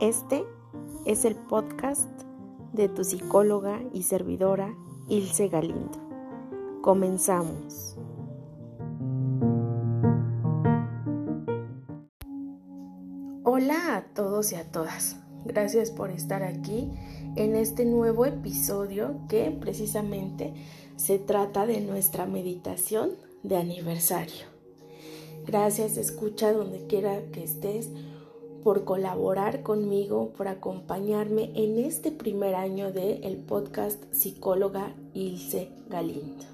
Este es el podcast de tu psicóloga y servidora Ilse Galindo. Comenzamos. Hola a todos y a todas. Gracias por estar aquí en este nuevo episodio que precisamente se trata de nuestra meditación de aniversario. Gracias, escucha donde quiera que estés por colaborar conmigo, por acompañarme en este primer año del el podcast Psicóloga Ilse Galindo.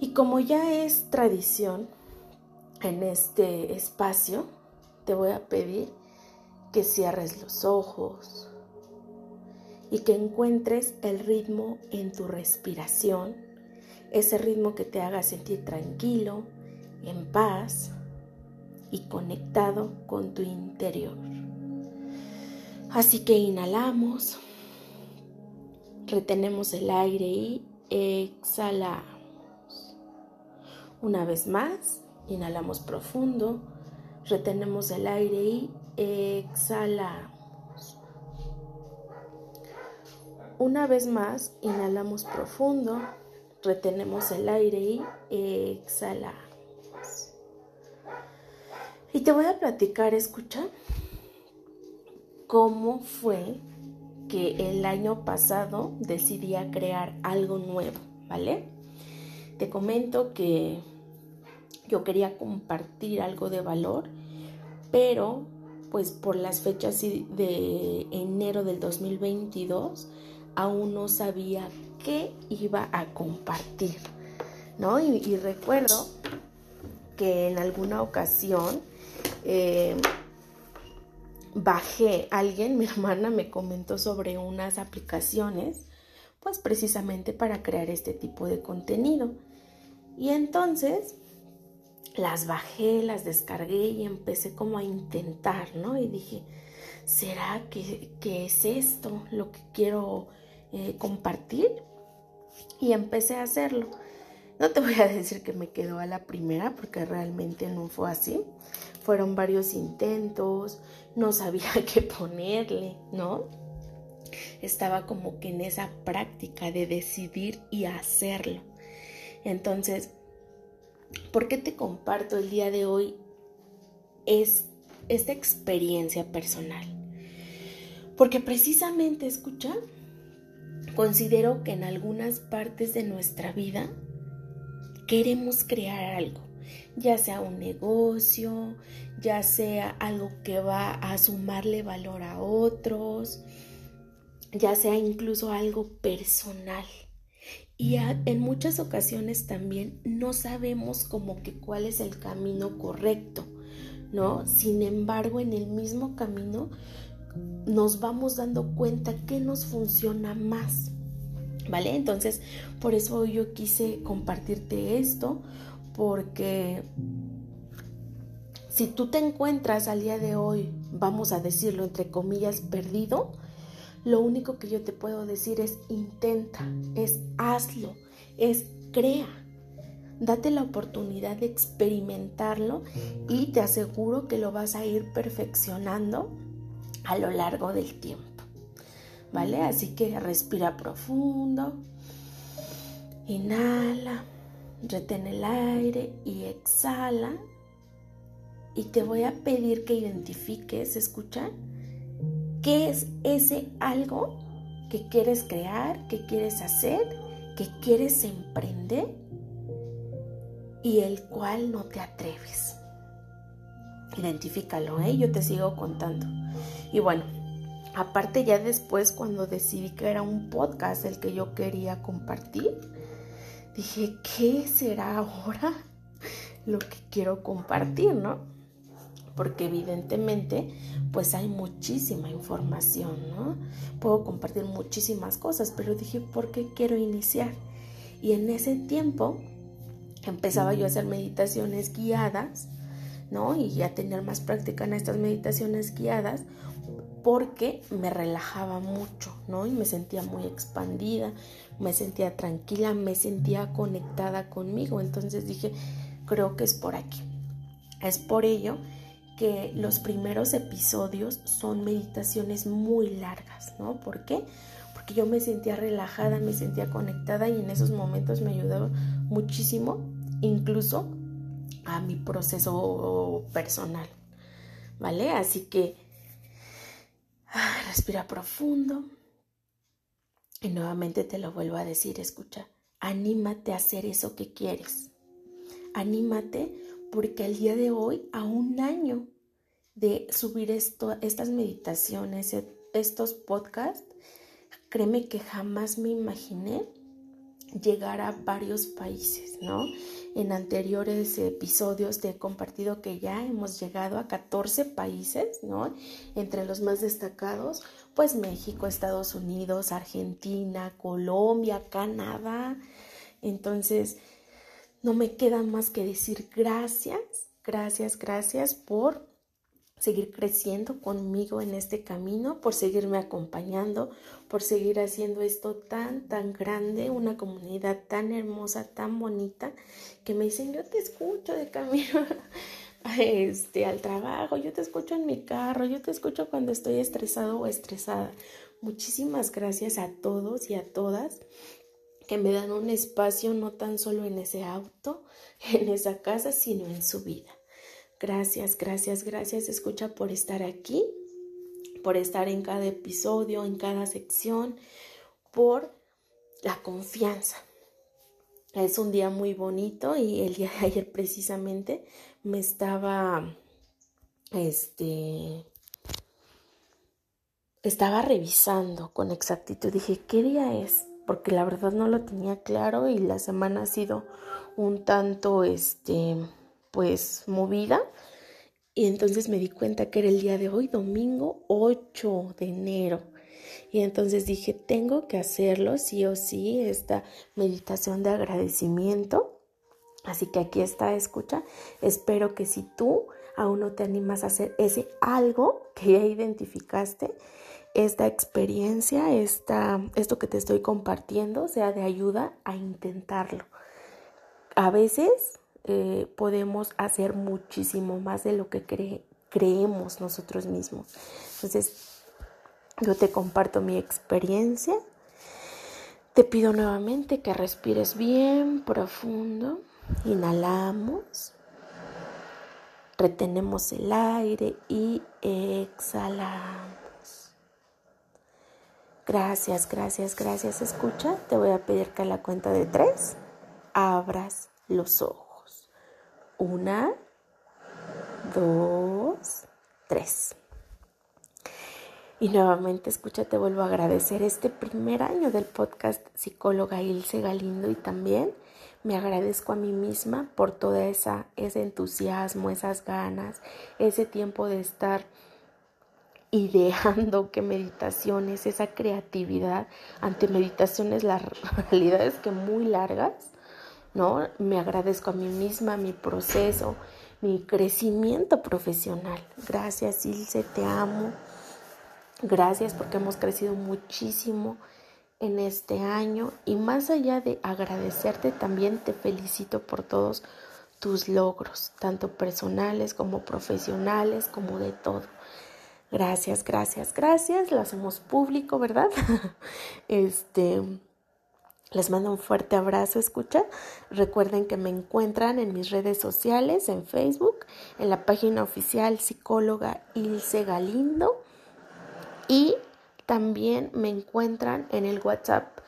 Y como ya es tradición en este espacio, te voy a pedir que cierres los ojos y que encuentres el ritmo en tu respiración, ese ritmo que te haga sentir tranquilo, en paz, y conectado con tu interior. Así que inhalamos, retenemos el aire y exhalamos. Una vez más, inhalamos profundo, retenemos el aire y exhalamos. Una vez más, inhalamos profundo, retenemos el aire y exhalamos. Y te voy a platicar, escucha, cómo fue que el año pasado decidí crear algo nuevo, ¿vale? Te comento que yo quería compartir algo de valor, pero pues por las fechas de enero del 2022 aún no sabía qué iba a compartir, ¿no? Y, y recuerdo que en alguna ocasión eh, bajé, alguien, mi hermana me comentó sobre unas aplicaciones, pues precisamente para crear este tipo de contenido. Y entonces las bajé, las descargué y empecé como a intentar, ¿no? Y dije, ¿será que, es esto lo que quiero eh, compartir? Y empecé a hacerlo. No te voy a decir que me quedó a la primera porque realmente no fue así. Fueron varios intentos, no sabía qué ponerle, ¿no? Estaba como que en esa práctica de decidir y hacerlo. Entonces, ¿por qué te comparto el día de hoy es esta experiencia personal? Porque precisamente, escucha, considero que en algunas partes de nuestra vida queremos crear algo, ya sea un negocio, ya sea algo que va a sumarle valor a otros, ya sea incluso algo personal. Y en muchas ocasiones también no sabemos como que cuál es el camino correcto, ¿no? Sin embargo, en el mismo camino nos vamos dando cuenta que nos funciona más. ¿Vale? Entonces, por eso yo quise compartirte esto, porque si tú te encuentras al día de hoy, vamos a decirlo entre comillas, perdido, lo único que yo te puedo decir es intenta, es hazlo, es crea. Date la oportunidad de experimentarlo y te aseguro que lo vas a ir perfeccionando a lo largo del tiempo. ¿Vale? Así que respira profundo, inhala, retén el aire y exhala. Y te voy a pedir que identifiques, escucha, qué es ese algo que quieres crear, que quieres hacer, que quieres emprender y el cual no te atreves. Identifícalo, ¿eh? Yo te sigo contando. Y bueno, Aparte ya después cuando decidí que era un podcast el que yo quería compartir, dije, ¿qué será ahora lo que quiero compartir, no? Porque evidentemente pues hay muchísima información, ¿no? Puedo compartir muchísimas cosas, pero dije, ¿por qué quiero iniciar? Y en ese tiempo empezaba yo a hacer meditaciones guiadas, ¿no? Y a tener más práctica en estas meditaciones guiadas, porque me relajaba mucho, ¿no? Y me sentía muy expandida, me sentía tranquila, me sentía conectada conmigo. Entonces dije, creo que es por aquí. Es por ello que los primeros episodios son meditaciones muy largas, ¿no? ¿Por qué? Porque yo me sentía relajada, me sentía conectada y en esos momentos me ayudaba muchísimo, incluso a mi proceso personal, ¿vale? Así que respira profundo y nuevamente te lo vuelvo a decir, escucha, anímate a hacer eso que quieres. Anímate porque el día de hoy, a un año de subir estas meditaciones, estos podcasts, créeme que jamás me imaginé llegar a varios países, ¿no? En anteriores episodios te he compartido que ya hemos llegado a 14 países, ¿no? Entre los más destacados, pues México, Estados Unidos, Argentina, Colombia, Canadá. Entonces, no me queda más que decir gracias, gracias, gracias por seguir creciendo conmigo en este camino, por seguirme acompañando, por seguir haciendo esto tan, tan grande, una comunidad tan hermosa, tan bonita, que me dicen, yo te escucho de camino este, al trabajo, yo te escucho en mi carro, yo te escucho cuando estoy estresado o estresada. Muchísimas gracias a todos y a todas que me dan un espacio no tan solo en ese auto, en esa casa, sino en su vida. Gracias, gracias, gracias. Escucha por estar aquí, por estar en cada episodio, en cada sección, por la confianza. Es un día muy bonito y el día de ayer precisamente me estaba, este, estaba revisando con exactitud. Dije, ¿qué día es? Porque la verdad no lo tenía claro y la semana ha sido un tanto, este, pues movida. Y entonces me di cuenta que era el día de hoy, domingo 8 de enero. Y entonces dije, tengo que hacerlo sí o sí, esta meditación de agradecimiento. Así que aquí está, escucha. Espero que si tú aún no te animas a hacer ese algo que ya identificaste, esta experiencia, esta, esto que te estoy compartiendo, sea de ayuda a intentarlo. A veces eh, podemos hacer muchísimo más de lo que creemos nosotros mismos. Entonces, yo te comparto mi experiencia. Te pido nuevamente que respires bien profundo. Inhalamos. Retenemos el aire y exhalamos. Gracias, gracias, gracias. Escucha, te voy a pedir que a la cuenta de tres abras los ojos. Una, dos, tres. Y nuevamente, escúchate, vuelvo a agradecer este primer año del podcast Psicóloga Ilse Galindo y también me agradezco a mí misma por toda esa ese entusiasmo, esas ganas, ese tiempo de estar ideando qué meditaciones, esa creatividad ante meditaciones la realidad es que muy largas ¿no? Me agradezco a mí misma, mi proceso, mi crecimiento profesional. Gracias, Ilse, te amo. Gracias porque hemos crecido muchísimo en este año y más allá de agradecerte, también te felicito por todos tus logros, tanto personales como profesionales, como de todo. Gracias, gracias, gracias. Lo hacemos público, ¿verdad? este les mando un fuerte abrazo, escucha. Recuerden que me encuentran en mis redes sociales, en Facebook, en la página oficial psicóloga Ilse Galindo y también me encuentran en el WhatsApp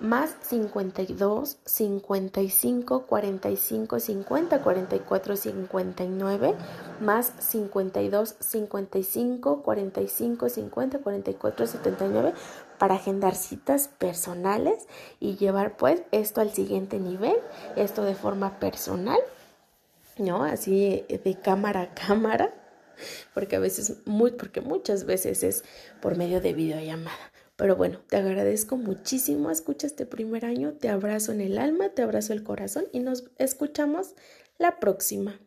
más 52 55 45 50 44 59 más 52 55 45 50 44 79 para agendar citas personales y llevar pues esto al siguiente nivel, esto de forma personal, ¿no? Así de cámara a cámara, porque a veces, porque muchas veces es por medio de videollamada. Pero bueno, te agradezco muchísimo, escucha este primer año, te abrazo en el alma, te abrazo el corazón y nos escuchamos la próxima.